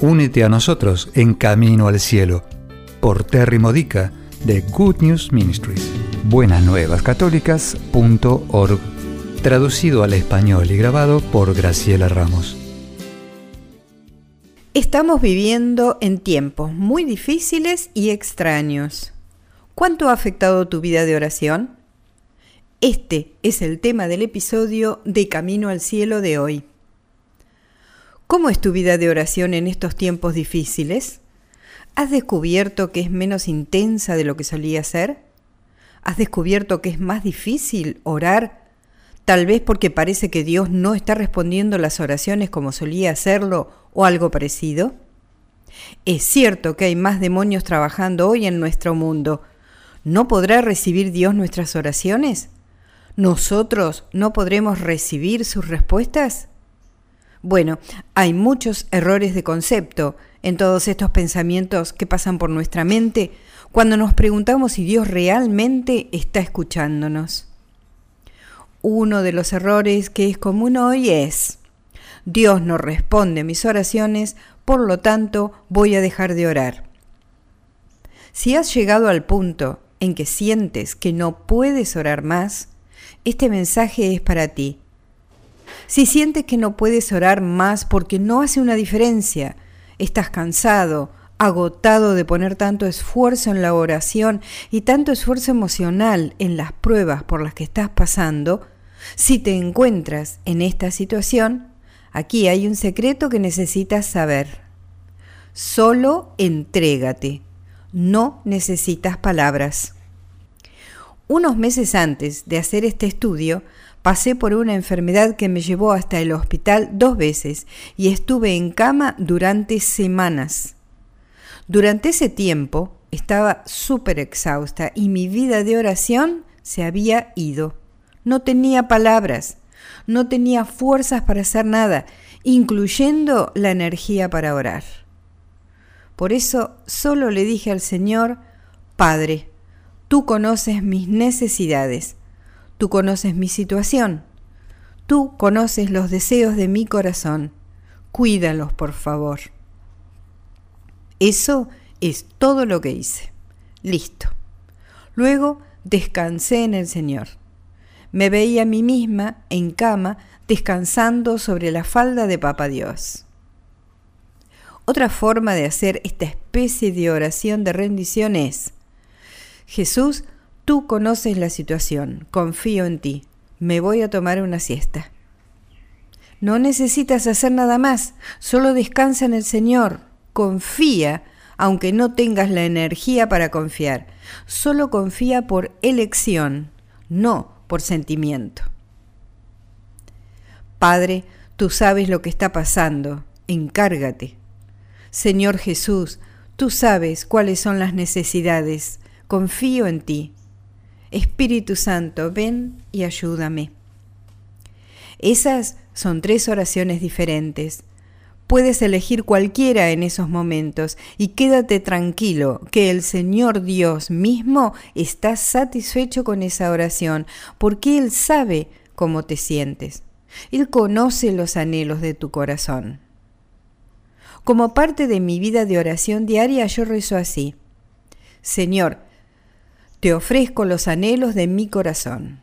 únete a nosotros en Camino al Cielo por Terry Modica de Good News Ministries. Buenasnuevascatólicas.org Traducido al español y grabado por Graciela Ramos. Estamos viviendo en tiempos muy difíciles y extraños. ¿Cuánto ha afectado tu vida de oración? Este es el tema del episodio de Camino al Cielo de hoy. ¿Cómo es tu vida de oración en estos tiempos difíciles? ¿Has descubierto que es menos intensa de lo que solía ser? ¿Has descubierto que es más difícil orar? Tal vez porque parece que Dios no está respondiendo las oraciones como solía hacerlo o algo parecido. Es cierto que hay más demonios trabajando hoy en nuestro mundo. ¿No podrá recibir Dios nuestras oraciones? ¿Nosotros no podremos recibir sus respuestas? Bueno, hay muchos errores de concepto en todos estos pensamientos que pasan por nuestra mente cuando nos preguntamos si Dios realmente está escuchándonos. Uno de los errores que es común hoy es, Dios no responde mis oraciones, por lo tanto voy a dejar de orar. Si has llegado al punto en que sientes que no puedes orar más, este mensaje es para ti. Si sientes que no puedes orar más porque no hace una diferencia, estás cansado, agotado de poner tanto esfuerzo en la oración y tanto esfuerzo emocional en las pruebas por las que estás pasando, si te encuentras en esta situación, aquí hay un secreto que necesitas saber. Solo entrégate, no necesitas palabras. Unos meses antes de hacer este estudio, pasé por una enfermedad que me llevó hasta el hospital dos veces y estuve en cama durante semanas. Durante ese tiempo estaba súper exhausta y mi vida de oración se había ido. No tenía palabras, no tenía fuerzas para hacer nada, incluyendo la energía para orar. Por eso solo le dije al Señor, Padre, Tú conoces mis necesidades, tú conoces mi situación, tú conoces los deseos de mi corazón. Cuídalos, por favor. Eso es todo lo que hice. Listo. Luego descansé en el Señor. Me veía a mí misma en cama descansando sobre la falda de Papa Dios. Otra forma de hacer esta especie de oración de rendición es, Jesús, tú conoces la situación, confío en ti, me voy a tomar una siesta. No necesitas hacer nada más, solo descansa en el Señor, confía, aunque no tengas la energía para confiar, solo confía por elección, no por sentimiento. Padre, tú sabes lo que está pasando, encárgate. Señor Jesús, tú sabes cuáles son las necesidades, confío en ti. Espíritu Santo, ven y ayúdame. Esas son tres oraciones diferentes. Puedes elegir cualquiera en esos momentos y quédate tranquilo que el Señor Dios mismo está satisfecho con esa oración porque Él sabe cómo te sientes. Él conoce los anhelos de tu corazón. Como parte de mi vida de oración diaria yo rezo así. Señor, te ofrezco los anhelos de mi corazón.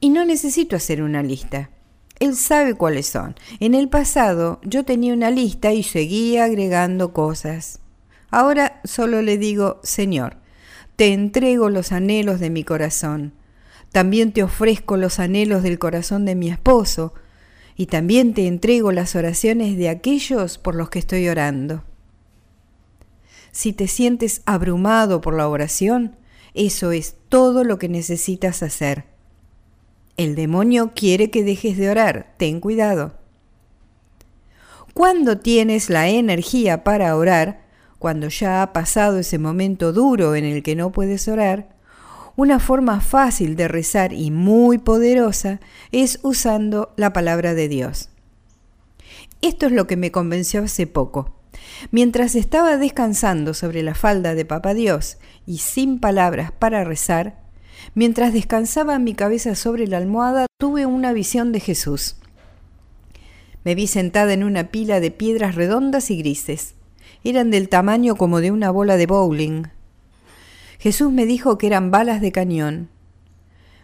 Y no necesito hacer una lista. Él sabe cuáles son. En el pasado yo tenía una lista y seguía agregando cosas. Ahora solo le digo, Señor, te entrego los anhelos de mi corazón. También te ofrezco los anhelos del corazón de mi esposo. Y también te entrego las oraciones de aquellos por los que estoy orando. Si te sientes abrumado por la oración, eso es todo lo que necesitas hacer. El demonio quiere que dejes de orar, ten cuidado. Cuando tienes la energía para orar, cuando ya ha pasado ese momento duro en el que no puedes orar, una forma fácil de rezar y muy poderosa es usando la palabra de Dios. Esto es lo que me convenció hace poco. Mientras estaba descansando sobre la falda de Papa Dios y sin palabras para rezar, mientras descansaba mi cabeza sobre la almohada, tuve una visión de Jesús. Me vi sentada en una pila de piedras redondas y grises. Eran del tamaño como de una bola de bowling. Jesús me dijo que eran balas de cañón.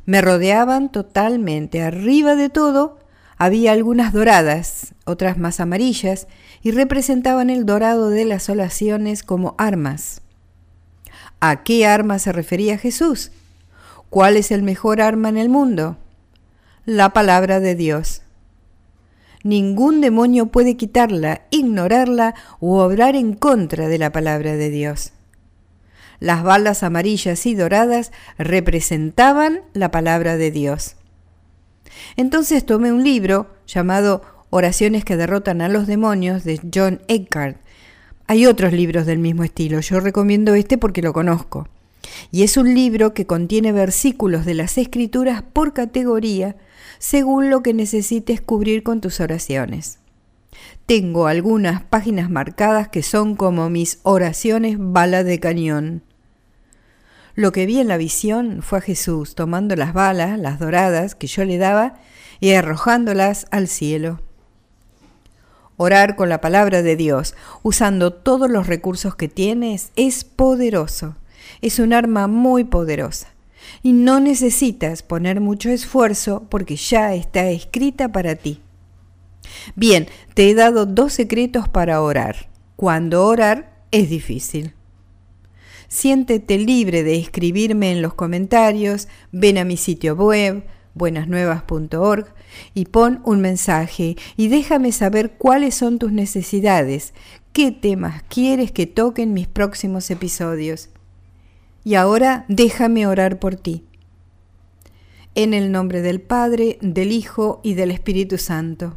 Me rodeaban totalmente. Arriba de todo había algunas doradas, otras más amarillas, y representaban el dorado de las oraciones como armas. ¿A qué arma se refería Jesús? ¿Cuál es el mejor arma en el mundo? La palabra de Dios. Ningún demonio puede quitarla, ignorarla o obrar en contra de la palabra de Dios. Las balas amarillas y doradas representaban la palabra de Dios. Entonces tomé un libro llamado Oraciones que derrotan a los demonios de John Eckhart. Hay otros libros del mismo estilo, yo recomiendo este porque lo conozco. Y es un libro que contiene versículos de las escrituras por categoría según lo que necesites cubrir con tus oraciones. Tengo algunas páginas marcadas que son como mis oraciones bala de cañón. Lo que vi en la visión fue a Jesús tomando las balas, las doradas, que yo le daba, y arrojándolas al cielo. Orar con la palabra de Dios, usando todos los recursos que tienes, es poderoso. Es un arma muy poderosa y no necesitas poner mucho esfuerzo porque ya está escrita para ti. Bien, te he dado dos secretos para orar. Cuando orar es difícil. Siéntete libre de escribirme en los comentarios, ven a mi sitio web buenasnuevas.org y pon un mensaje y déjame saber cuáles son tus necesidades, qué temas quieres que toquen mis próximos episodios y ahora déjame orar por ti. En el nombre del Padre, del Hijo y del Espíritu Santo.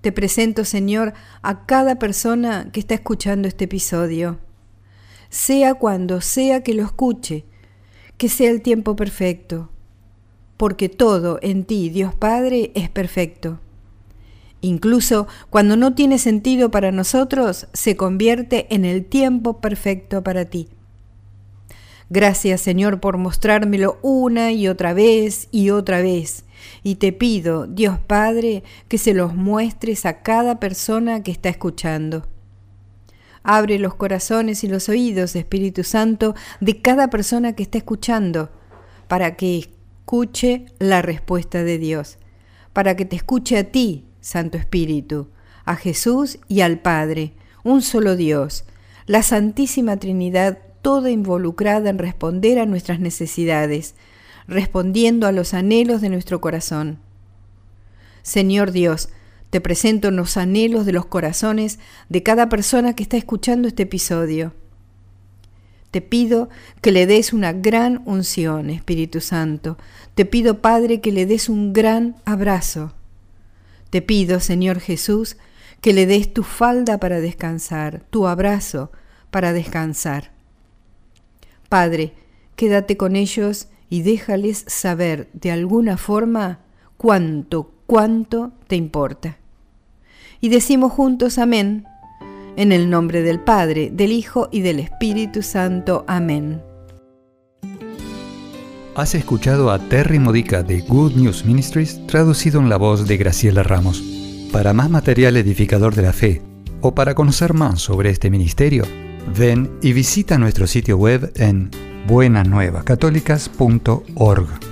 Te presento, Señor, a cada persona que está escuchando este episodio. Sea cuando sea que lo escuche, que sea el tiempo perfecto, porque todo en ti, Dios Padre, es perfecto. Incluso cuando no tiene sentido para nosotros, se convierte en el tiempo perfecto para ti. Gracias Señor por mostrármelo una y otra vez y otra vez. Y te pido, Dios Padre, que se los muestres a cada persona que está escuchando. Abre los corazones y los oídos, Espíritu Santo, de cada persona que está escuchando, para que escuche la respuesta de Dios, para que te escuche a ti, Santo Espíritu, a Jesús y al Padre, un solo Dios, la Santísima Trinidad toda involucrada en responder a nuestras necesidades, respondiendo a los anhelos de nuestro corazón. Señor Dios, te presento los anhelos de los corazones de cada persona que está escuchando este episodio. Te pido que le des una gran unción, Espíritu Santo. Te pido, Padre, que le des un gran abrazo. Te pido, Señor Jesús, que le des tu falda para descansar, tu abrazo para descansar. Padre, quédate con ellos y déjales saber de alguna forma cuánto, cuánto te importa. Y decimos juntos amén, en el nombre del Padre, del Hijo y del Espíritu Santo. Amén. Has escuchado a Terry Modica de Good News Ministries traducido en la voz de Graciela Ramos. Para más material edificador de la fe o para conocer más sobre este ministerio, Ven y visita nuestro sitio web en buenasnuevascatólicas.org.